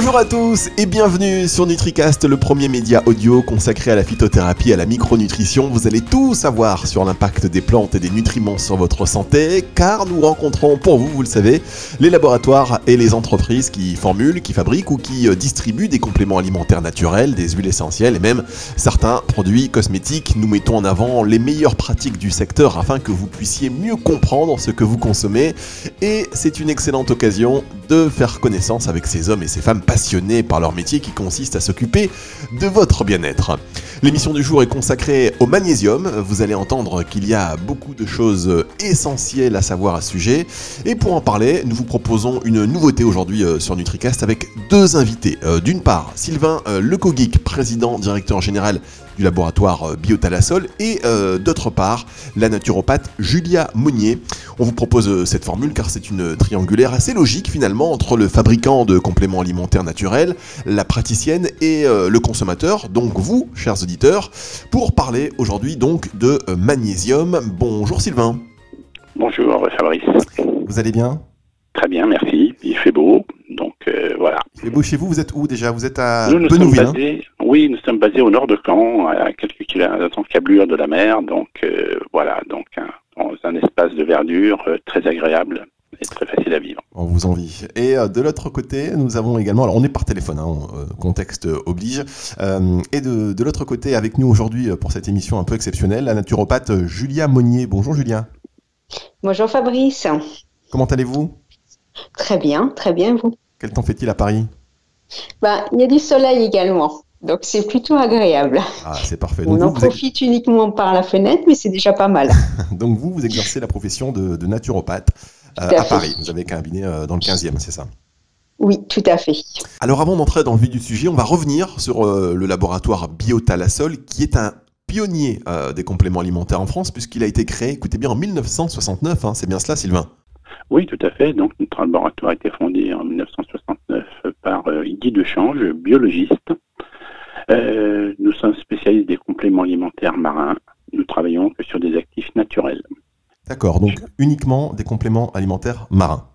Bonjour à tous et bienvenue sur NutriCast, le premier média audio consacré à la phytothérapie et à la micronutrition. Vous allez tout savoir sur l'impact des plantes et des nutriments sur votre santé, car nous rencontrons pour vous, vous le savez, les laboratoires et les entreprises qui formulent, qui fabriquent ou qui euh, distribuent des compléments alimentaires naturels, des huiles essentielles et même certains produits cosmétiques. Nous mettons en avant les meilleures pratiques du secteur afin que vous puissiez mieux comprendre ce que vous consommez. Et c'est une excellente occasion de faire connaissance avec ces hommes et ces femmes passionnés par leur métier qui consiste à s'occuper de votre bien-être. L'émission du jour est consacrée au magnésium. Vous allez entendre qu'il y a beaucoup de choses essentielles à savoir à ce sujet. Et pour en parler, nous vous proposons une nouveauté aujourd'hui euh, sur NutriCast avec deux invités. Euh, d'une part, Sylvain euh, Lecogeek, président directeur général du laboratoire Biotalasol, et d'autre part, la naturopathe Julia Monnier. On vous propose cette formule car c'est une triangulaire assez logique finalement entre le fabricant de compléments alimentaires naturels, la praticienne et le consommateur, donc vous, chers auditeurs, pour parler aujourd'hui donc de magnésium. Bonjour Sylvain. Bonjour Fabrice. Vous allez bien? Très bien, merci. Il fait beau, donc euh, voilà. Il fait beau chez vous, vous êtes où déjà? Vous êtes à nous, nous sommes hein? basés, Oui, nous sommes basés au nord de Caen, à quelques kilomètres câblure de la mer, donc euh, voilà, donc un, dans un espace de verdure euh, très agréable et très facile à vivre. On vous envie. Et de l'autre côté, nous avons également, alors on est par téléphone, hein, contexte oblige, et de, de l'autre côté, avec nous aujourd'hui pour cette émission un peu exceptionnelle, la naturopathe Julia Monnier. Bonjour Julia. Bonjour Fabrice. Comment allez-vous? Très bien, très bien vous? Quel temps fait-il à Paris? Bah, Il y a du soleil également, donc c'est plutôt agréable. Ah, c'est parfait. On en profite uniquement par la fenêtre, mais c'est déjà pas mal. donc vous, vous exercez la profession de, naturopathe euh, à, Paris. Vous avez un cabinet euh, dans le 15e, c'est ça? Oui, tout à fait. Alors avant d'entrer dans le vif du sujet, on va revenir sur euh, le laboratoire Biotalasol, qui est un pionnier euh, des compléments alimentaires en France, puisqu'il a été créé, écoutez bien, en 1969. Hein, c'est bien cela, Sylvain? Oui, tout à fait. Donc, notre laboratoire a été fondé en 1969 par euh, Guy Dechange, biologiste. Euh, nous sommes spécialistes des compléments alimentaires marins. Nous travaillons que sur des actifs naturels. D'accord, donc uniquement des compléments alimentaires marins.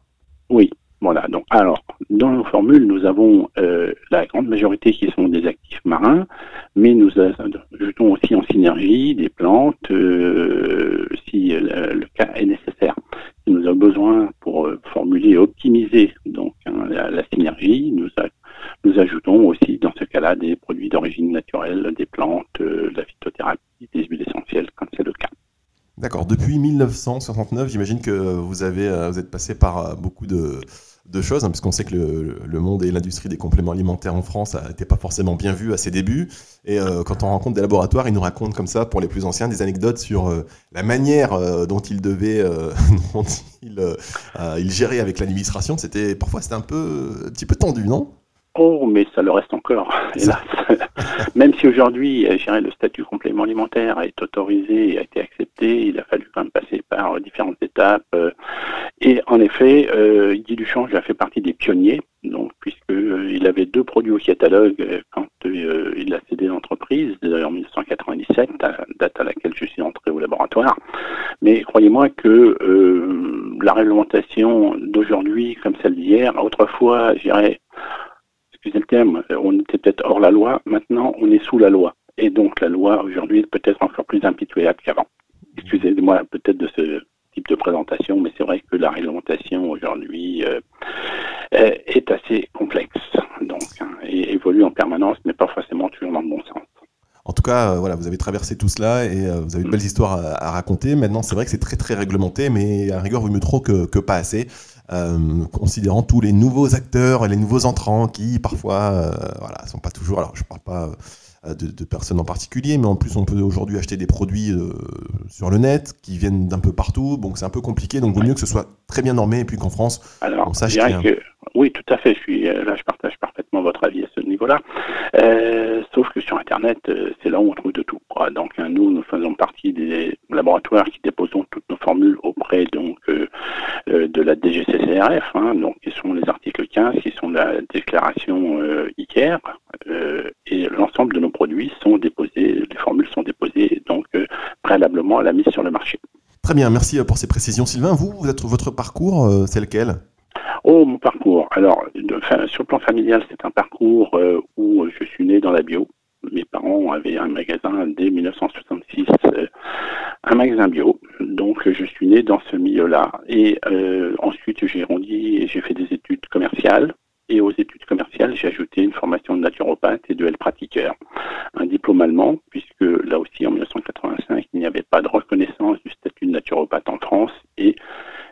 Oui, voilà. Donc, alors, dans nos formules, nous avons euh, la grande majorité qui sont des actifs marins, mais nous ajoutons aussi en synergie des plantes euh, si le cas est nécessaire. Si nous avons besoin pour formuler et optimiser donc hein, la, synergie, nous, nous ajoutons aussi des produits d'origine naturelle, des plantes, la phytothérapie, des huiles essentielles quand c'est le cas. D'accord. Depuis 1969, j'imagine que vous avez vous êtes passé par beaucoup de choses, hein, puisqu'on sait que le, monde et l'industrie des compléments alimentaires en France n'étaient pas forcément bien vus à ses débuts. Et euh, quand on rencontre des laboratoires, ils nous racontent comme ça, pour les plus anciens, des anecdotes sur euh, la manière euh, dont ils devaient, ils, géraient avec l'administration. C'était parfois c'était un peu, un petit peu tendu, non? Oh, mais ça le reste encore, hélas. même si aujourd'hui, le statut complément alimentaire est autorisé et a été accepté, il a fallu quand même passer par différentes étapes. Et en effet, euh, Guy Duchange a fait partie des pionniers, donc puisqu'il euh, avait deux produits au catalogue euh, quand euh, il a cédé l'entreprise, en 1997, date à laquelle je suis entré au laboratoire. Mais croyez-moi que la réglementation d'aujourd'hui, comme celle d'hier, autrefois, je dirais, excusez le terme, on était peut-être hors la loi, maintenant on est sous la loi. Et donc la loi aujourd'hui est peut-être encore plus impitoyable qu'avant. Excusez-moi peut-être de ce type de présentation, mais c'est vrai que la réglementation aujourd'hui euh, est assez complexe, donc hein, et évolue en permanence, mais pas forcément toujours dans le bon sens. En tout cas, euh, voilà, vous avez traversé tout cela et euh, vous avez de belles histoires à, raconter. Maintenant, c'est vrai que c'est très très réglementé, mais à rigueur, vaut mieux trop que, que pas assez. Considérant tous les nouveaux acteurs et les nouveaux entrants qui parfois voilà sont pas toujours alors je parle pas euh, de, personnes en particulier, mais en plus on peut aujourd'hui acheter des produits euh, sur le net qui viennent d'un peu partout, donc c'est un peu compliqué, donc il vaut mieux que ce soit très bien normé et puis qu'en France Alors, on sache que, oui, tout à fait, je suis, euh, là je partage parfaitement votre avis à ce niveau-là, sauf que sur Internet, c'est là où on trouve de tout. Donc hein, nous, nous faisons partie des laboratoires qui déposons toutes nos formules auprès donc de la DGCCRF, hein, donc qui sont les articles 15, qui sont la déclaration ICARE, et l'ensemble de nos produits sont déposés, les formules sont déposées donc euh, préalablement à la mise sur le marché. Très bien, merci euh, pour ces précisions. Sylvain, vous, votre parcours, euh, c'est lequel? Oh, mon parcours. Alors, sur le plan familial, c'est un parcours euh, où je suis né dans la bio. Mes parents avaient un magasin dès 1966, euh, un magasin bio. Donc, je suis né dans ce milieu-là. Et euh, ensuite, j'ai grandi et j'ai fait des études commerciales. Et aux études commerciales, j'ai ajouté une formation de naturopathe et de health pratiqueur. Un diplôme allemand, puisque là aussi, en 1985, il n'y avait pas de reconnaissance du statut de naturopathe en France. Et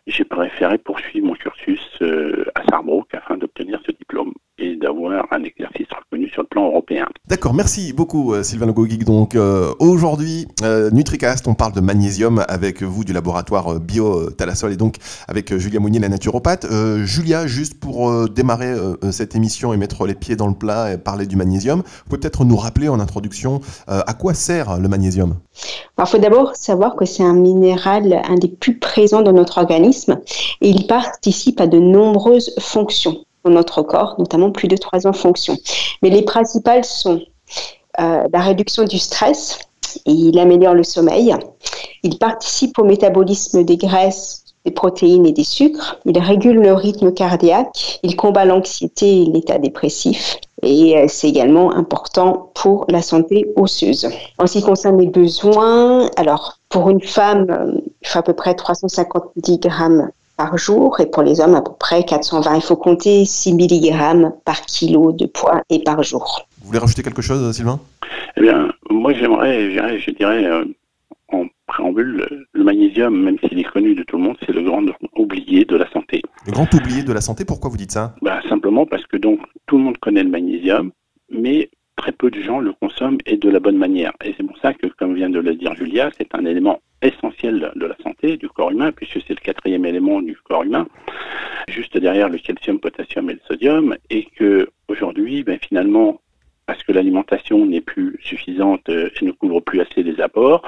j'ai préféré poursuivre mon cursus euh, à Sarrebruck afin d'obtenir ce diplôme et d'avoir un exercice sur le plan européen. D'accord, merci beaucoup euh, Sylvain Logogic. Donc euh, aujourd'hui, NutriCast, on parle de magnésium avec vous du laboratoire Bio Talasol et donc avec Julia Mounier, la naturopathe. Julia, juste pour démarrer cette émission et mettre les pieds dans le plat et parler du magnésium, vous pouvez peut-être nous rappeler en introduction à quoi sert le magnésium? Il faut d'abord savoir que c'est un minéral, un des plus présents dans notre organisme et il participe à de nombreuses fonctions dans notre corps, notamment plus de 300 fonctions. Mais les principales sont euh, la réduction du stress, il améliore le sommeil, il participe au métabolisme des graisses, des protéines et des sucres, il régule le rythme cardiaque, il combat l'anxiété et l'état dépressif, et euh, c'est également important pour la santé osseuse. En ce qui concerne les besoins, alors pour une femme, euh, il faut à peu près 350 grammes par jour et pour les hommes à peu près 420. Il faut compter 6 mg par kilo de poids et par jour. Vous voulez rajouter quelque chose, Sylvain? Eh bien, moi j'aimerais, je dirais, euh, en préambule, le magnésium, même s'il est connu de tout le monde, c'est le grand oublié de la santé. Le grand oublié de la santé, pourquoi vous dites ça? Bah, Simplement parce que donc tout le monde connaît le magnésium, mais très peu de gens le consomment et de la bonne manière. Et c'est pour ça que, comme vient de le dire Julia, c'est un élément essentiel de la santé du corps humain, puisque c'est le quatrième élément du corps humain, juste derrière le calcium, potassium et le sodium, et que aujourd'hui, ben, finalement, parce que l'alimentation n'est plus suffisante euh, et ne couvre plus assez les apports,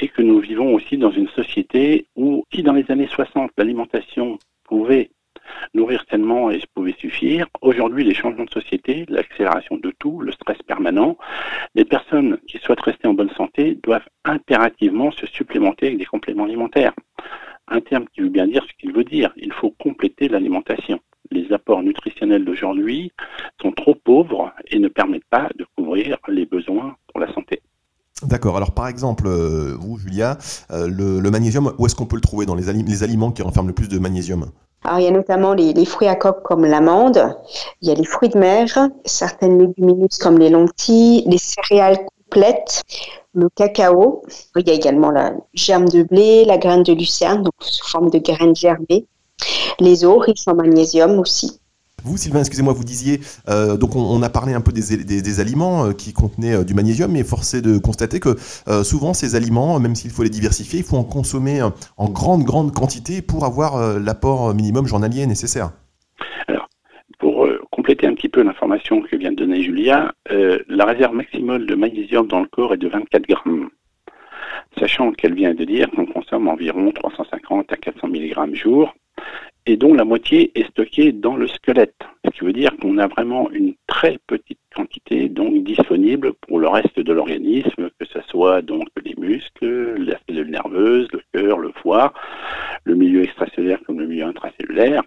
et que nous vivons aussi dans une société où, si dans les années 60, l'alimentation pouvait nourrir tellement et pouvait suffire. Aujourd'hui, les changements de société, l'accélération de tout, le stress permanent, les personnes qui souhaitent rester en bonne santé doivent impérativement se supplémenter avec des compléments alimentaires. Un terme qui veut bien dire ce qu'il veut dire. Il faut compléter l'alimentation. Les apports nutritionnels d'aujourd'hui sont trop pauvres et ne permettent pas de couvrir les besoins pour la santé. D'accord. Alors par exemple, euh, vous, Julia, euh, le, magnésium, où est-ce qu'on peut le trouver dans les aliments qui renferment le plus de magnésium? Alors, il y a notamment les, fruits à coque comme l'amande, il y a les fruits de mer, certaines légumineuses comme les lentilles, les céréales complètes, le cacao. Il y a également la germe de blé, la graine de lucerne, donc sous forme de graines germées, les os riches en magnésium aussi. Vous, Sylvain, excusez-moi, vous disiez, euh, donc on, a parlé un peu des, aliments euh, qui contenaient euh, du magnésium, mais force de constater que souvent ces aliments, même s'il faut les diversifier, il faut en consommer en grande, grande quantité pour avoir l'apport minimum journalier nécessaire. Alors, pour compléter un petit peu l'information que vient de donner Julia, la réserve maximale de magnésium dans le corps est de 24 grammes sachant qu'elle vient de dire qu'on consomme environ 350 à 400 mg jour et dont la moitié est stockée dans le squelette. Ce qui veut dire qu'on a vraiment une très petite quantité donc disponible pour le reste de l'organisme, que ce soit donc les muscles, la cellule nerveuse, le cœur, le foie, le milieu extracellulaire comme le milieu intracellulaire.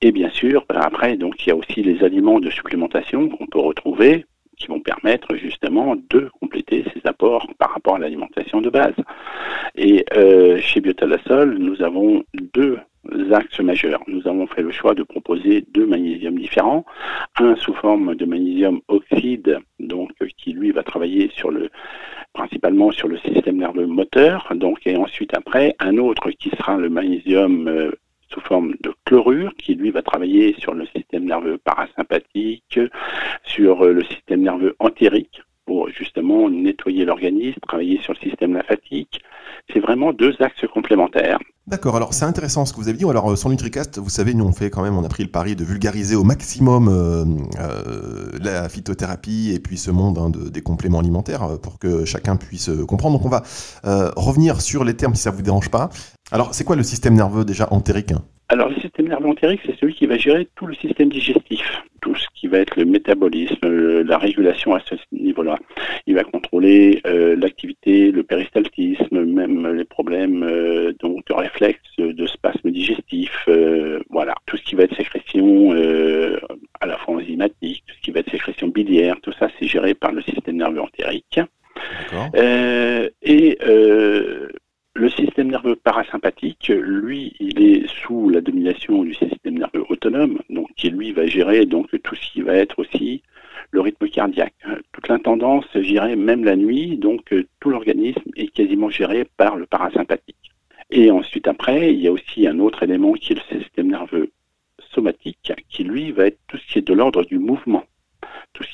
Et bien sûr, après, donc il y a aussi les aliments de supplémentation qu'on peut retrouver qui vont permettre justement de compléter ces apports par rapport à l'alimentation de base. Et euh, chez Biotalasol, nous avons deux axes majeurs. Nous avons fait le choix de proposer deux magnésiums différents, un sous forme de magnésium oxyde, donc qui lui va travailler sur le principalement sur le système nerveux moteur, donc et ensuite après un autre qui sera le magnésium euh, sous forme de chlorure qui lui va travailler sur le système nerveux parasympathique, sur euh, le système nerveux entérique pour justement nettoyer l'organisme, travailler sur le système lymphatique. C'est vraiment deux axes complémentaires. D'accord, alors c'est intéressant ce que vous avez dit. Alors euh, sur NutriCast, vous savez, nous on fait quand même, on a pris le pari de vulgariser au maximum euh, euh, la phytothérapie et puis ce monde hein, des compléments alimentaires pour que chacun puisse comprendre. Donc on va revenir sur les termes si ça vous dérange pas. Alors c'est quoi le système nerveux déjà entérique le système nerveux entérique, c'est celui qui va gérer tout le système digestif, tout ce qui va être le métabolisme, la régulation à ce niveau-là. Il va contrôler euh, l'activité, le péristaltisme, même les problèmes euh, de réflexes, de spasmes digestifs, euh, voilà, tout ce qui va être sécrétion à la fois enzymatique, tout ce qui va être sécrétion biliaire, tout ça c'est géré par le système nerveux entérique. Et parasympathique, lui, il est sous la domination du système nerveux autonome, donc qui lui va gérer donc tout ce qui va être aussi le rythme cardiaque. Toute l'intendance, j'irais même la nuit, donc tout l'organisme est quasiment géré par le parasympathique. Et ensuite après, il y a aussi un autre élément qui est le système nerveux somatique, qui lui va être tout ce qui est de l'ordre du mouvement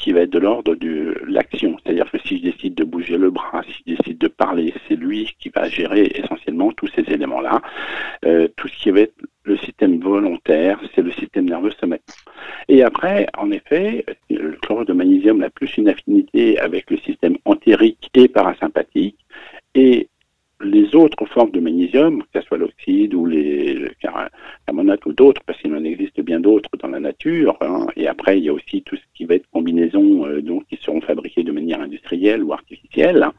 qui va être de l'ordre de l'action. C'est-à-dire que si je décide de bouger le bras, si je décide de parler, c'est lui qui va gérer essentiellement tous ces éléments-là. Euh, tout ce qui va être le système volontaire, c'est le système nerveux somatique. Et après, en effet, le chlorure de magnésium a plus une affinité avec le système entérique et parasympathique. Et les autres formes de magnésium, que ce soit l'oxyde ou les carbonates ou d'autres, parce qu'il en existe bien d'autres dans la nature, hein. et après il y a aussi tout ce qui va être combinaison, euh, donc qui seront fabriquées de manière industrielle ou artificielle, hein,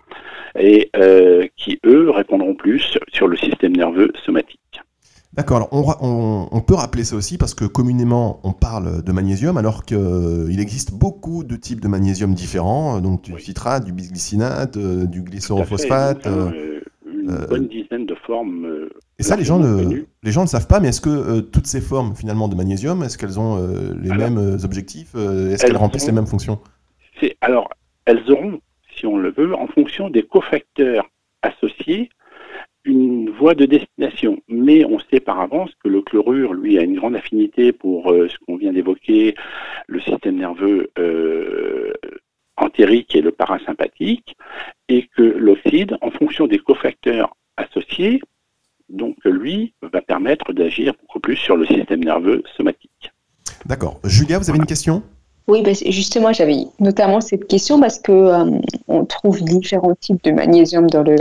et euh, qui eux répondront plus sur le système nerveux somatique. D'accord, rappeler ça aussi parce que communément on parle de magnésium alors qu'il existe beaucoup de types de magnésium différents, donc du citrate, du bisglycinate, euh, du glycérophosphate. Une bonne dizaine de formes et ça, les gens, ne, les gens ne savent pas, mais est-ce que euh, toutes ces formes finalement de magnésium, est-ce qu'elles ont euh, les mêmes euh, objectifs Est-ce qu'elles remplissent les mêmes fonctions? Alors, elles auront, si on le veut, en fonction des cofacteurs associés, une voie de destination. Mais on sait par avance que le chlorure, lui, a une grande affinité pour ce qu'on vient d'évoquer, le système nerveux entérique et le parasympathique, et que l'oxyde, en fonction des cofacteurs associés, donc lui va permettre d'agir beaucoup plus sur le système nerveux somatique. D'accord. Julia, vous avez une question? Oui, ben, justement, j'avais notamment cette question parce que euh, on trouve différents types de magnésium dans le,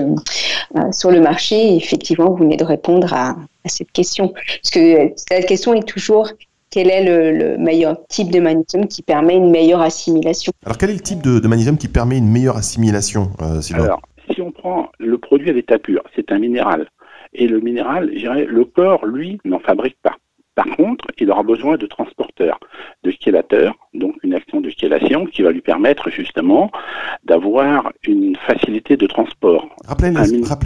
euh, sur le marché. Et effectivement, vous venez de répondre à, cette question. Parce que la question est toujours quel est le, meilleur type de magnésium qui permet une meilleure assimilation? Alors, quel est le type de, magnésium qui permet une meilleure assimilation, euh, Alors, si on prend le produit à l'état pur, c'est un minéral. Et le minéral, je dirais, le corps, lui, n'en fabrique pas. Par contre, il aura besoin de transporteurs, de donc une action de chélation qui va lui permettre justement d'avoir une facilité de transport. Rappelez,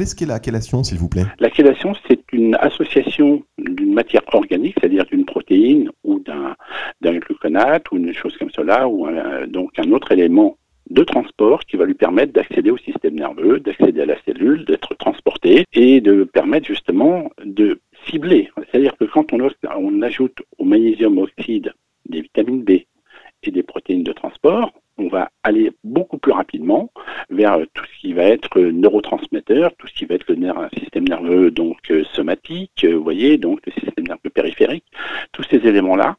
ce qu'est la chélation, s'il vous plaît. La chélation, c'est une association d'une matière organique, c'est-à-dire d'une protéine ou d'un gluconate ou une chose comme cela, ou donc un autre élément de transport qui va lui permettre d'accéder au système nerveux, d'accéder à la cellule, d'être transporté et de permettre justement de cibler. C'est-à-dire que quand on, on ajoute au magnésium oxyde des vitamines B et des protéines de transport, on va aller beaucoup plus rapidement vers tout ce qui va être neurotransmetteur, tout ce qui va être le système nerveux donc euh, somatique, euh, vous voyez, donc le système nerveux périphérique. Tous ces éléments-là,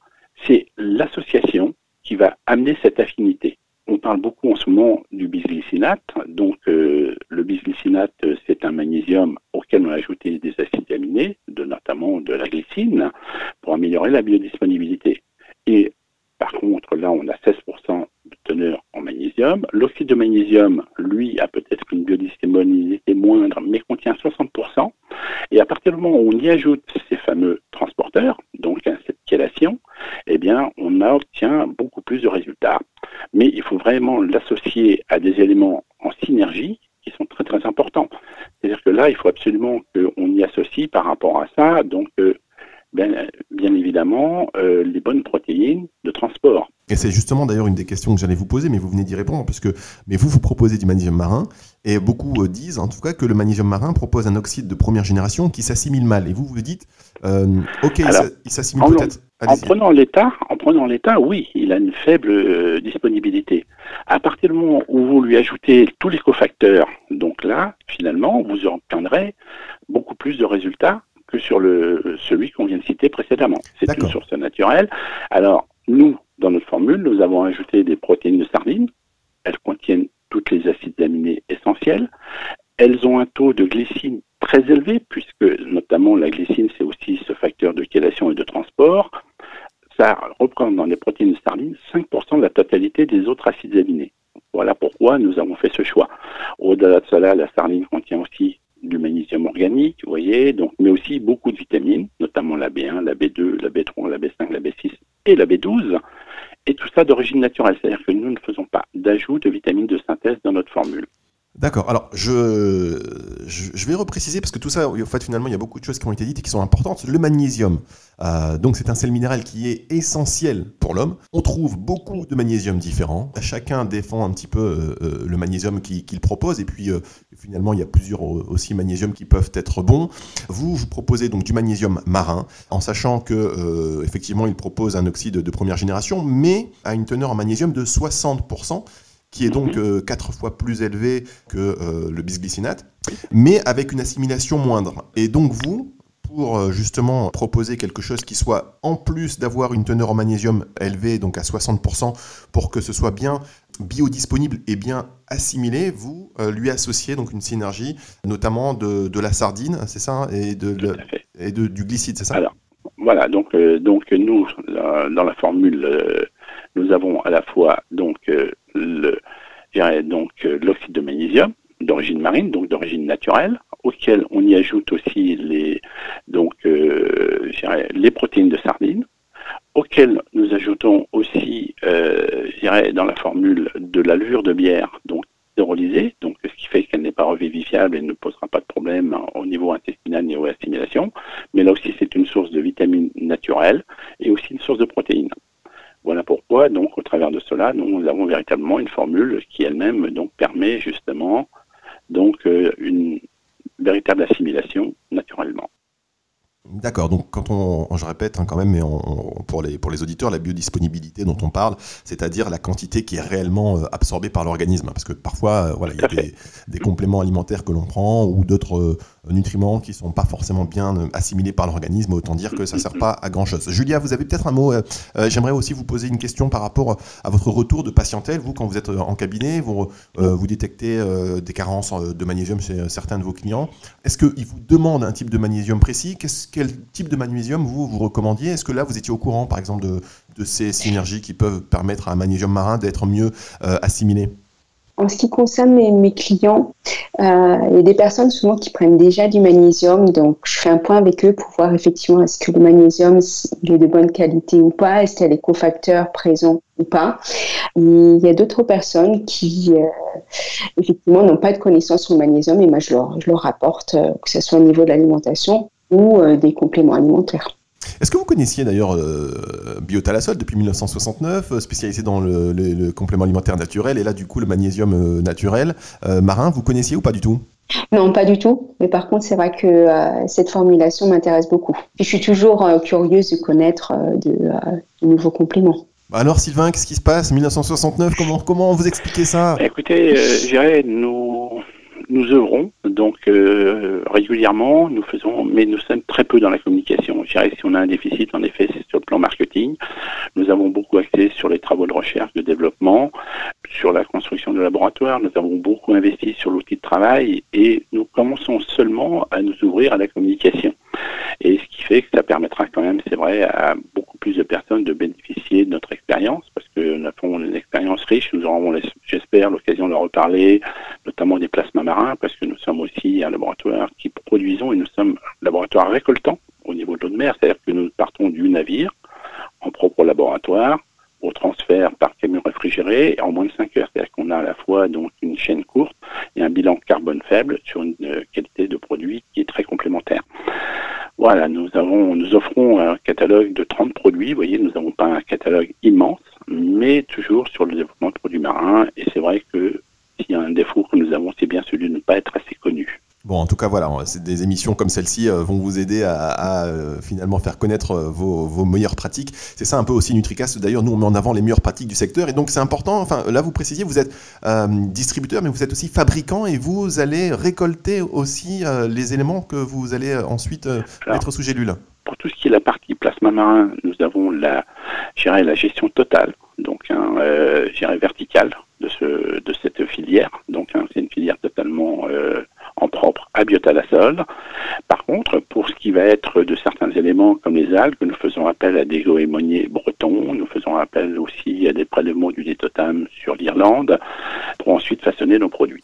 c'est l'association qui va amener cette affinité on parle beaucoup en ce moment du bisglycinate. Donc, euh, le bisglycinate, c'est un magnésium auquel on a ajouté des acides aminés, de, notamment de la glycine, pour améliorer la biodisponibilité. Et par contre, là, on a 16% de teneur en magnésium. L'oxyde de magnésium, lui, a peut-être une biodisponibilité moindre, mais contient 60%. Et à partir du moment où on y ajoute ces fameux transporteurs, donc cette chélation, eh bien, on obtient beaucoup plus de résultats mais il faut vraiment l'associer à des éléments en synergie qui sont très très importants. C'est-à-dire que là, il faut absolument qu'on y associe par rapport à ça, donc euh, bien, bien, évidemment, euh, les bonnes protéines de transport. Et c'est justement d'ailleurs une des questions que j'allais vous poser, mais vous venez d'y répondre, parce que mais vous, vous proposez du magnésium marin, et beaucoup euh, disent en tout cas que le magnésium marin propose un oxyde de première génération qui s'assimile mal. Et vous, vous dites, euh, ok, il s'assimile peut-être. En prenant l'état, en prenant l'état, oui, il a une faible euh, disponibilité. À partir du moment où vous lui ajoutez tous les cofacteurs, donc là, finalement, vous obtiendrez beaucoup plus de résultats que sur le celui qu'on vient de citer précédemment. C'est une source naturelle. Alors, nous, dans notre formule, nous avons ajouté des protéines de sardine. Elles contiennent toutes les acides aminés essentiels. Elles ont un taux de glycine très élevé, puisque notamment la glycine, c'est aussi ce facteur de chélation et de transport ça reprend dans les protéines de sardine 5% de la totalité des autres acides aminés. Voilà pourquoi nous avons fait ce choix. Au-delà de cela, la sardine contient aussi du magnésium organique, vous voyez, donc, mais aussi beaucoup de vitamines, notamment la B1, la B2, la B3, la B5, la B6 et la B12, et tout ça d'origine naturelle, c'est-à-dire que nous ne faisons pas d'ajout de vitamines de synthèse dans notre formule. D'accord. Alors, je, je, vais repréciser parce que tout ça, en fait, finalement, il y a beaucoup de choses qui ont été dites et qui sont importantes. Le magnésium, euh, donc c'est un sel minéral qui est essentiel pour l'homme. On trouve beaucoup de magnésium différents. Chacun défend un petit peu euh, euh, le magnésium qu'il propose et puis finalement, il y a plusieurs aussi magnésiums qui peuvent être bons. Vous, vous proposez donc du magnésium marin, en sachant que effectivement, il propose un oxyde de première génération, mais à une teneur en magnésium de 60% qui est donc mhm. euh, quatre fois plus élevé que euh, le bisglycinate, mais avec une assimilation moindre. Et donc vous, pour euh, justement proposer quelque chose qui soit, en plus d'avoir une teneur en magnésium élevée, donc à 60%, pour que ce soit bien biodisponible et bien assimilé, vous lui associez donc une synergie, notamment de, la sardine, c'est ça, et, de, et de, du glycide, c'est ça? Alors, Voilà, donc, donc nous, dans la formule, nous avons à la fois donc donc euh, l'oxyde de magnésium d'origine marine, donc d'origine naturelle, auquel on y ajoute aussi les, donc, euh, les protéines de sardine, auquel nous ajoutons aussi, euh, dans la formule de la levure de bière, donc hydrolysée, donc ce qui fait qu'elle n'est pas revivifiable et ne posera pas de problème au niveau intestinal ni au assimilation. Mais là aussi, c'est une source de vitamines naturelles et aussi une source de protéines. Voilà pourquoi, donc, au travers de cela, nous avons véritablement une formule qui elle-même donc permet justement donc euh, une véritable assimilation naturellement. D'accord, donc quand on, je répète hein, quand même, mais pour, les, pour les auditeurs, la biodisponibilité dont on parle, c'est-à-dire la quantité qui est réellement euh, absorbée par l'organisme. Parce que parfois, euh, voilà, il y a des, compléments alimentaires que l'on prend ou d'autres nutriments qui ne sont pas forcément bien assimilés par l'organisme, autant dire que ça ne sert pas à grand-chose. Julia, vous avez peut-être un mot, j'aimerais aussi vous poser une question par rapport à votre retour de patientèle. Vous, quand vous êtes en cabinet, vous, détectez des carences de magnésium chez certains de vos clients. Est-ce qu'ils vous demandent un type de magnésium précis? Quel type de magnésium vous vous recommandiez? Est-ce que là vous étiez au courant par exemple de, ces synergies qui peuvent permettre à un magnésium marin d'être mieux euh, assimilé? En ce qui concerne mes, clients, euh, il y a des personnes souvent qui prennent déjà du magnésium, donc je fais un point avec eux pour voir effectivement est-ce que le magnésium est de bonne qualité ou pas, est-ce qu'il y a des cofacteurs présents ou pas. il y a d'autres personnes qui euh, effectivement n'ont pas de connaissances sur le magnésium et moi je leur, je leur rapporte, que ce soit au niveau de l'alimentation ou euh, des compléments alimentaires. Est-ce que vous connaissiez d'ailleurs euh, Biotalasol depuis 1969, euh, spécialisé dans le, complément alimentaire naturel et là du coup le magnésium euh, naturel marin, vous connaissiez ou pas du tout? Non, pas du tout. Mais par contre, c'est vrai que cette formulation m'intéresse beaucoup. Et je suis toujours curieuse de connaître de, nouveaux compléments. Alors Sylvain, qu'est-ce qui se passe? 1969, comment, comment vous expliquez ça? Écoutez, j'irai nous nous œuvrons donc euh, régulièrement, nous faisons, mais nous sommes très peu dans la communication. Je dirais si on a un déficit, en effet, c'est sur le plan marketing. Nous avons beaucoup axé sur les travaux de recherche, de développement, sur la construction de laboratoires. Nous avons beaucoup investi sur l'outil de travail et nous commençons seulement à nous ouvrir à la communication. Et ce qui fait que ça permettra quand même, c'est vrai, à beaucoup plus de personnes de bénéficier de notre expérience, parce que nous avons une expérience riche. Nous aurons, j'espère, l'occasion de reparler, notamment des plasmas marins, parce que nous sommes aussi un laboratoire qui produisons et nous sommes laboratoire récoltant au niveau de l'eau de mer, c'est-à-dire que nous partons du navire en propre laboratoire au transfert par camion réfrigéré en moins de 5 heures. C'est-à-dire qu'on a à la fois donc une chaîne courte et un bilan carbone faible sur une euh, qualité de produit qui est très complémentaire. Voilà, nous avons, nous offrons un catalogue de 30 produits. Vous voyez, nous n'avons pas un catalogue immense, mais toujours sur le développement de produits marins. Et c'est vrai que y a un défaut que nous avons, c'est bien celui de ne pas être assez connu. Bon, en tout cas, voilà, des émissions comme celle-ci euh, vont vous aider à, euh, finalement faire connaître euh, vos, meilleures pratiques. C'est ça un peu aussi NutriCast. D'ailleurs, nous, on met en avant les meilleures pratiques du secteur. Et donc, c'est important. Enfin, là, vous précisiez, vous êtes distributeur, mais vous êtes aussi fabricant et vous allez récolter aussi les éléments que vous allez ensuite mettre sous gélule. Pour tout ce qui est la partie plasma marin, nous avons la, la gestion totale, donc un, hein, verticale ce, de cette filière. Donc, hein, c'est une filière totalement en propre à biotalasol. Par contre, pour ce qui va être de certains éléments comme les algues, nous faisons appel à des goémoniers bretons, nous faisons appel aussi à des prélèvements du détotam sur l'Irlande pour ensuite façonner nos produits.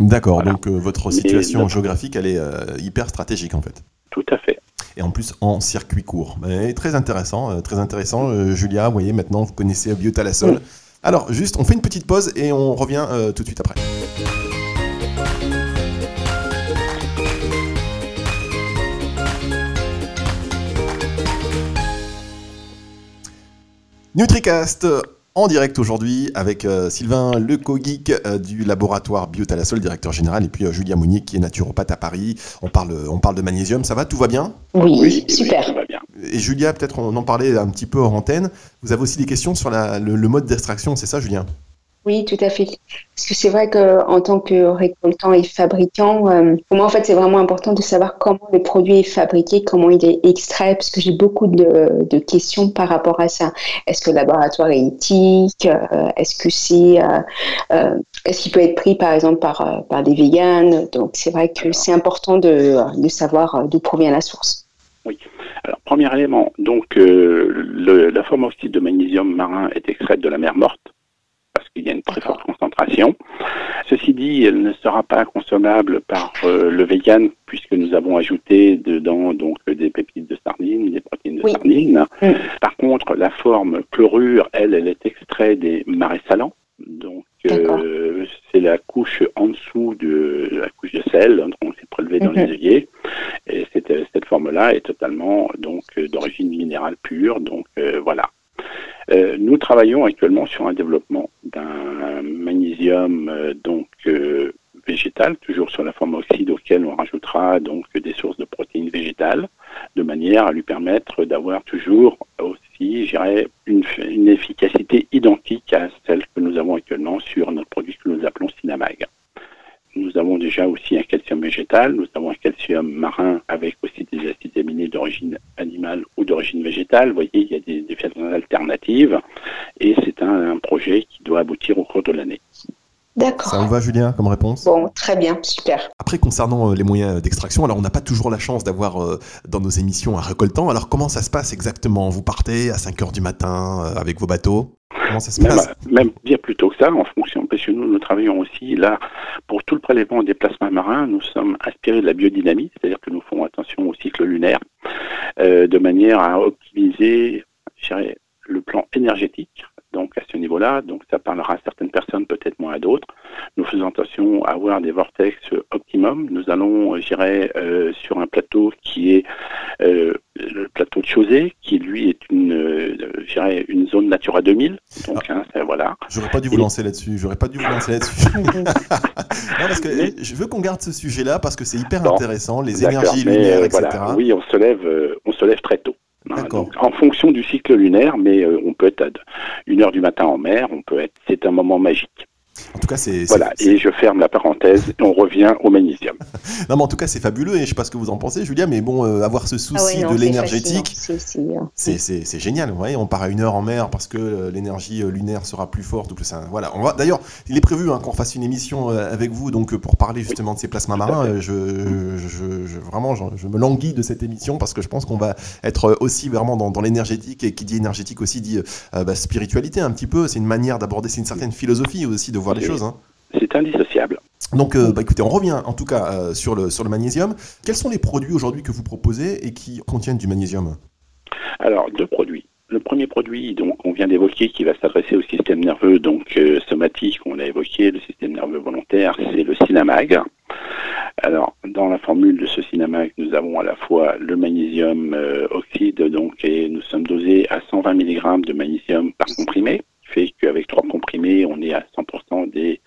D'accord, donc euh, votre situation géographique, elle est euh, hyper stratégique en fait. Tout à fait. Et en plus en circuit court. très intéressant, euh, très intéressant. Julia, vous voyez, maintenant vous connaissez Biotalasol. Alors, juste, on fait une petite pause et on revient euh, tout de suite après. NutriCast euh, en direct aujourd'hui avec euh, Sylvain Lecogeek du laboratoire Biotalasol, directeur général, et puis euh, Julia Mounier qui est naturopathe à Paris. On parle, de magnésium, ça va? Tout va bien? Oui, oui super. Et Julia, peut-être on en parlait un petit peu hors antenne. Vous avez aussi des questions sur la, le, le mode d'extraction, c'est ça, Julien? Oui, tout à fait. Parce que c'est vrai qu'en tant que récoltant et fabricant, euh, pour moi, en fait, c'est vraiment important de savoir comment le produit est fabriqué, comment il est extrait, parce que j'ai beaucoup de, de, questions par rapport à ça. Est-ce que le laboratoire est éthique? Euh, Est-ce que c'est, euh, euh est-ce qu'il peut être pris, par exemple, par, par des véganes? Donc, c'est vrai que c'est important de, de savoir d'où provient la source. Oui. Alors, premier élément, donc, le, la forme oxyde de magnésium marin est extraite de la mer morte parce qu'il y a une très forte concentration. Ceci dit, elle ne sera pas consommable par euh, le vegan puisque nous avons ajouté dedans donc des pépites de sardines, des protéines de Oui. sardines. Mm. Par contre, la forme chlorure, elle, elle est extraite des marais salants. Donc, euh, c'est la couche en dessous de la couche de sel, donc c'est prélevé dans Mhm. les œillets. Et cette, cette forme-là est totalement donc euh, d'origine minérale pure. Donc euh, voilà. Euh, nous travaillons actuellement sur un développement d'un magnésium donc végétal, toujours sur la forme oxyde auquel on rajoutera donc des sources de protéines végétales, de manière à lui permettre d'avoir toujours aussi, je dirais, une, une efficacité identique à celle que nous avons actuellement sur notre produit que nous appelons Cinamag. Nous avons déjà aussi un calcium végétal, nous avons un calcium marin avec aussi des acides aminés d'origine animale ou d'origine végétale. Vous voyez, il y a des, alternatives et c'est un, un projet qui doit aboutir au cours de l'année. Ça D'accord. vous va, Julien, comme réponse? Bon, très bien, super. Après, concernant euh, les moyens d'extraction, alors on n'a pas toujours la chance d'avoir euh, dans nos émissions un récoltant. Alors comment ça se passe exactement? Vous partez à 5 heures du matin euh, avec vos bateaux? Comment ça se Même, passe? même bien plus tôt que ça, en fonction, parce que nous, nous travaillons aussi là, pour tout le prélèvement des plasmas marins, nous sommes inspirés de la biodynamie, c'est-à-dire que nous faisons attention au cycle lunaire, euh, de manière à optimiser, je dirais, le plan énergétique. Donc à ce niveau-là, donc ça parlera à certaines personnes, peut-être moins à d'autres. Nous faisons attention à avoir des vortex optimum. Nous allons, je dirais, euh, sur un plateau qui est euh, le plateau de Chausée, qui lui est une, euh, une zone Natura 2000. Donc hein, ça, voilà. J'aurais pas dû vous Et- lancer là-dessus. J'aurais pas dû vous lancer là-dessus. non, parce que Mais- je veux qu'on garde ce sujet-là parce que c'est hyper Bon, intéressant, les énergies euh, etc. voilà, oui, on se lève, euh, on se lève très tôt. Hein, donc, en fonction du cycle lunaire, mais euh, on peut être à une heure du matin en mer, on peut être. C'est un moment magique. En tout cas, c'est. Voilà. Et je ferme la parenthèse et on revient au magnésium. Non, mais en tout cas, c'est fabuleux et je sais pas ce que vous en pensez, Julia, mais bon, euh, avoir ce souci Ah ouais, non, de l'énergétique, fascinant. C'est- génial. Vous voyez, on part à une heure en mer parce que euh, l'énergie euh, lunaire sera plus forte. Ça, voilà. On va. D'ailleurs, il est prévu hein, qu'on fasse une émission avec vous, donc pour parler justement de ces plasmas marins. Je, je, je- vraiment, je, je me languis de cette émission parce que je pense qu'on va être aussi vraiment dans, dans l'énergétique et qui dit énergétique aussi dit euh, bah, spiritualité un petit peu. C'est une manière d'aborder, c'est une certaine philosophie aussi de voir les choses. hein. C'est indissociable. Donc, euh, bah, écoutez, on revient en tout cas euh, sur, le, sur le magnésium. Quels sont les produits aujourd'hui que vous proposez et qui contiennent du magnésium? Alors, deux produits. Le premier produit, donc, on vient d'évoquer, qui va s'adresser au système nerveux donc euh, somatique, on l'a évoqué, le système nerveux volontaire, c'est le Cinamag. Alors, dans la formule de ce Cinamag, nous avons à la fois le magnésium oxyde, donc, et nous sommes dosés à 120 mg de magnésium par comprimé, qui fait qu'avec trois comprimés, on est à 100% des,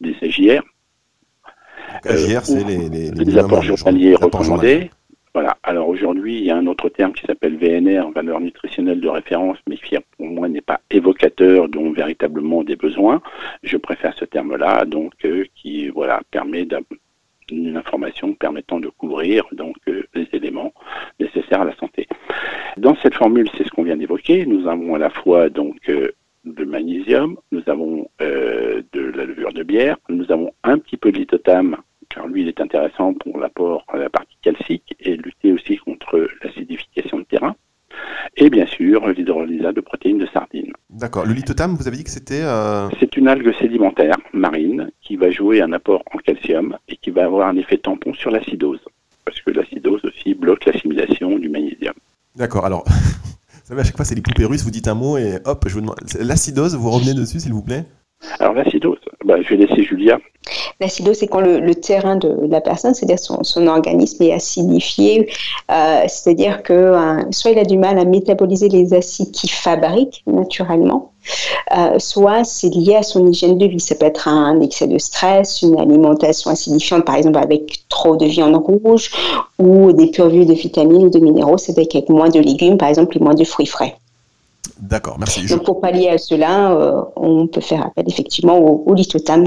des AJR. C'est les, les, les apports jour- journaliers recommandés. Voilà. Alors aujourd'hui, il y a un autre terme qui s'appelle VNR, valeur nutritionnelle de référence, mais qui pour moi n'est pas évocateur dont véritablement des besoins. Je préfère ce terme-là, donc euh, qui voilà permet une information permettant de couvrir donc euh, les éléments nécessaires à la santé. Dans cette formule, c'est ce qu'on vient d'évoquer. Nous avons à la fois donc euh, de magnésium, nous avons euh, de la levure de bière, nous avons un petit peu de lithotam, car lui il est intéressant pour l'apport à la partie calcique et lutter aussi contre l'acidification de terrain. Et bien sûr, l'hydrolysat de protéines de sardines. D'accord. Le lithotam, vous avez dit que c'était. euh, C'est une algue sédimentaire marine qui va jouer un apport en calcium et qui va avoir un effet tampon sur l'acidose. Parce que l'acidose aussi bloque l'assimilation du magnésium. D'accord. Alors, vous savez, à chaque fois, c'est les poupées russes. Vous dites un mot et hop, je vous demande. L'acidose, vous revenez dessus, s'il vous plaît? Alors l'acidose, bah, je vais laisser Julia. L'acidose, c'est quand le, terrain de la personne, c'est-à-dire son, organisme, est acidifié, euh, c'est-à-dire que euh, soit il a du mal à métaboliser les acides qu'il fabrique naturellement, euh, soit c'est lié à son hygiène de vie. Ça peut être un excès de stress, une alimentation acidifiante, par exemple avec trop de viande rouge, ou dépourvu de vitamines ou de minéraux, c'est-à-dire avec moins de légumes, par exemple, et moins de fruits frais. D'accord, merci. Donc, pour pallier à cela, euh, on peut faire appel effectivement au, au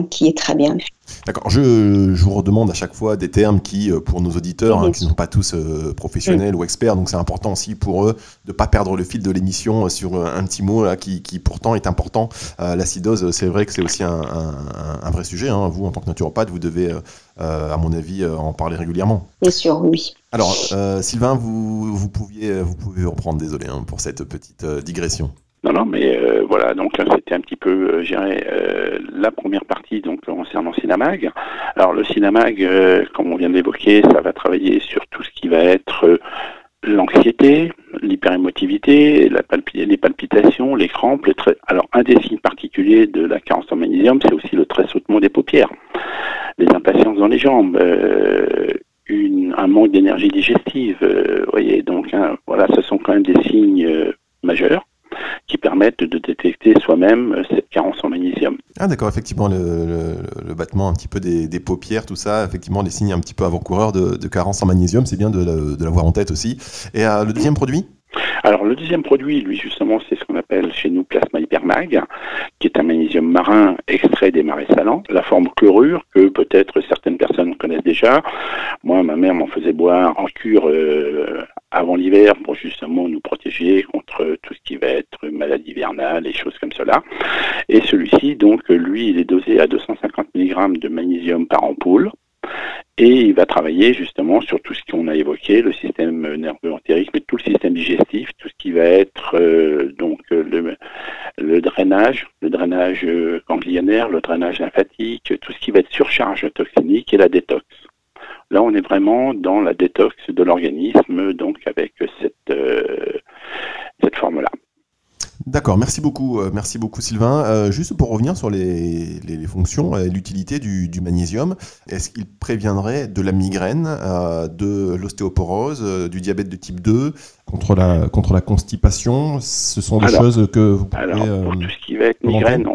qui est très bien. D'accord. Je, je, vous redemande à chaque fois des termes qui, euh, pour nos auditeurs, hein, qui ne sont pas tous euh, professionnels ou experts, donc c'est important aussi pour eux de ne pas perdre le fil de l'émission sur un petit mot là, qui, qui pourtant est important. L'acidose, c'est vrai que c'est aussi un, un, vrai sujet. Hein. Vous, en tant que naturopathe, vous devez, à mon avis, en parler régulièrement. Bien sûr, oui. Alors, euh, Sylvain, vous, vous, pouviez, vous pouvez reprendre, désolé hein, pour cette petite euh, digression. Non, non, mais euh, voilà, donc c'était un petit peu, euh, la première partie donc concernant Cinamag. Alors le Cinamag, comme on vient d'évoquer, ça va travailler sur tout ce qui va être l'anxiété, l'hyperémotivité, les palpitations, les crampes. Alors un des signes particuliers de la carence en magnésium, c'est aussi le tressautement des paupières, les impatiences dans les jambes, un manque d'énergie digestive. Euh, voyez, donc hein, voilà, ce sont quand même des signes euh, majeurs qui permettent de détecter soi-même euh, cette carence en magnésium. Ah d'accord, effectivement, le, battement un petit peu des, paupières, tout ça, effectivement, des signes un petit peu avant-coureurs de, carence en magnésium, c'est bien de, l'avoir en tête aussi. Et le deuxième produit? Alors le deuxième produit, lui justement, c'est ce qu'on appelle chez nous plasma hypermag, qui est un magnésium marin extrait des marais salants, la forme chlorure que peut-être certaines personnes connaissent déjà. Moi, ma mère m'en faisait boire en cure euh, avant l'hiver pour justement nous protéger contre tout ce qui va être maladie hivernale et choses comme cela. Et celui-ci, donc, lui, il est dosé à 250 mg de magnésium par ampoule et il va travailler justement sur tout ce qu'on a évoqué, le système nerveux entérique, mais tout le système digestif, tout ce qui va être euh, donc le, le, drainage, le drainage euh, ganglionnaire, le drainage lymphatique, tout ce qui va être surcharge toxinique et la détox. Là, on est vraiment dans la détox de l'organisme, donc avec cette, euh, cette forme-là. D'accord, merci beaucoup, euh, merci beaucoup Sylvain. Euh, juste pour revenir sur les, fonctions et l'utilité du, magnésium, est-ce qu'il préviendrait de la migraine, euh, de l'ostéoporose, du diabète de type 2, contre la, contre la constipation? Ce sont des choses que vous pouvez... Alors, pour tout ce qui va être migraine,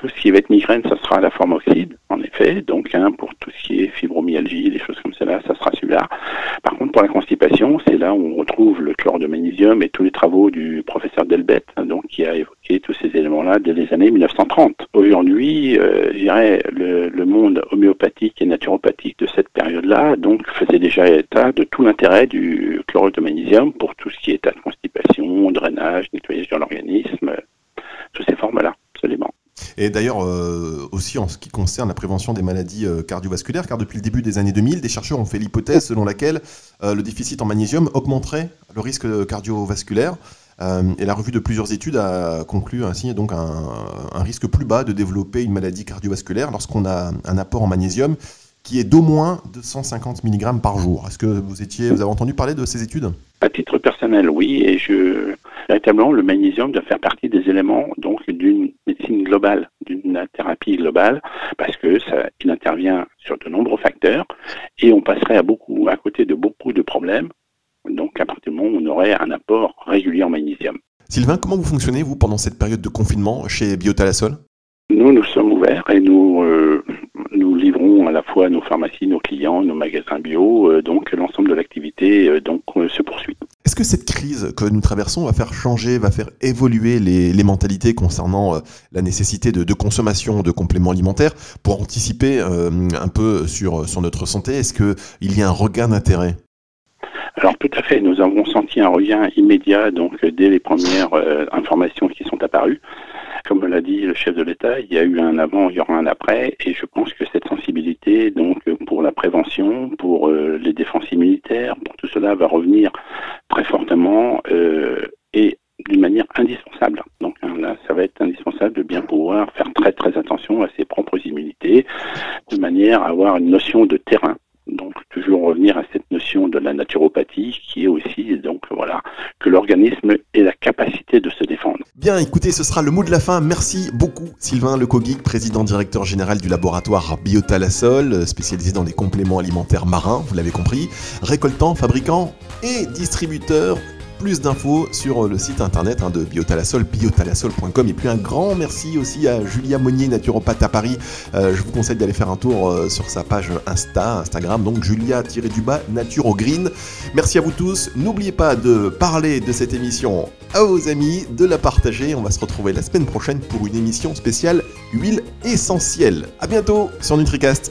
tout ce qui va être migraine, ça sera la forme oxyde, en effet. Donc, hein, pour tout ce qui est fibromyalgie, des choses comme cela, ça sera celui-là. Par contre, pour la constipation, c'est là où on retrouve le chlore de magnésium et tous les travaux du professeur Delbet, hein, donc qui a évoqué tous ces éléments-là dès les années 1930. Aujourd'hui, euh, je dirais, le, monde homéopathique et naturopathique de cette période-là, donc, faisait déjà état de tout l'intérêt du chlore de magnésium pour tout ce qui est état de constipation, drainage, nettoyage de l'organisme, toutes ces formes-là, absolument. Et d'ailleurs, euh, aussi en ce qui concerne la prévention des maladies euh, cardiovasculaires, car depuis le début des années 2000, des chercheurs ont fait l'hypothèse selon laquelle euh, le déficit en magnésium augmenterait le risque cardiovasculaire. et la revue de plusieurs études a conclu ainsi donc un, risque plus bas de développer une maladie cardiovasculaire lorsqu'on a un apport en magnésium qui est d'au moins 250 mg par jour. Est-ce que vous étiez, vous avez entendu parler de ces études? À titre personnel, oui, et je véritablement le magnésium doit faire partie des éléments donc d'une médecine globale, d'une thérapie globale, parce que ça, il intervient sur de nombreux facteurs et on passerait à beaucoup, à côté de beaucoup de problèmes. Donc à partir du moment où on aurait un apport régulier en magnésium. Sylvain, comment vous fonctionnez vous pendant cette période de confinement chez Biotalasol? Nous, nous sommes ouverts et nous euh, nous livrons à la fois nos pharmacies, nos clients, nos magasins bio, euh, donc l'ensemble de l'activité euh, donc se poursuit. Est-ce que cette crise que nous traversons va faire changer, va faire évoluer les, mentalités concernant euh, la nécessité de, consommation de compléments alimentaires pour anticiper euh, un peu sur, notre santé? Est-ce qu'il y a un regain d'intérêt? Alors tout à fait, nous avons senti un regain immédiat donc dès les premières euh, informations qui sont apparues. Comme l'a dit le chef de l'État, il y a eu un avant, il y aura un après, et je pense que cette sensibilité, donc pour la prévention, pour euh, les défenses immunitaires, pour tout cela va revenir très fortement euh, et d'une manière indispensable. Donc hein, là, ça va être indispensable de bien pouvoir faire très très attention à ses propres immunités, de manière à avoir une notion de terrain. Donc toujours revenir à cette notion de la naturopathie, qui est aussi donc voilà que l'organisme ait la capacité de se défendre. Bien, écoutez, ce sera le mot de la fin. Merci beaucoup Sylvain Lecoguic, président directeur général du laboratoire Biotalasol, spécialisé dans les compléments alimentaires marins, vous l'avez compris, récoltant, fabricant et distributeur plus d'infos sur le site internet hein, de Biotalasol, biotalasol.com. Et puis un grand merci aussi à Julia Monnier, naturopathe à Paris. Euh, je vous conseille d'aller faire un tour euh, sur sa page Insta, Instagram, donc Julia-du-bas Nature Green. Merci à vous tous. N'oubliez pas de parler de cette émission à vos amis, de la partager. On va se retrouver la semaine prochaine pour une émission spéciale huile essentielle. A bientôt sur NutriCast.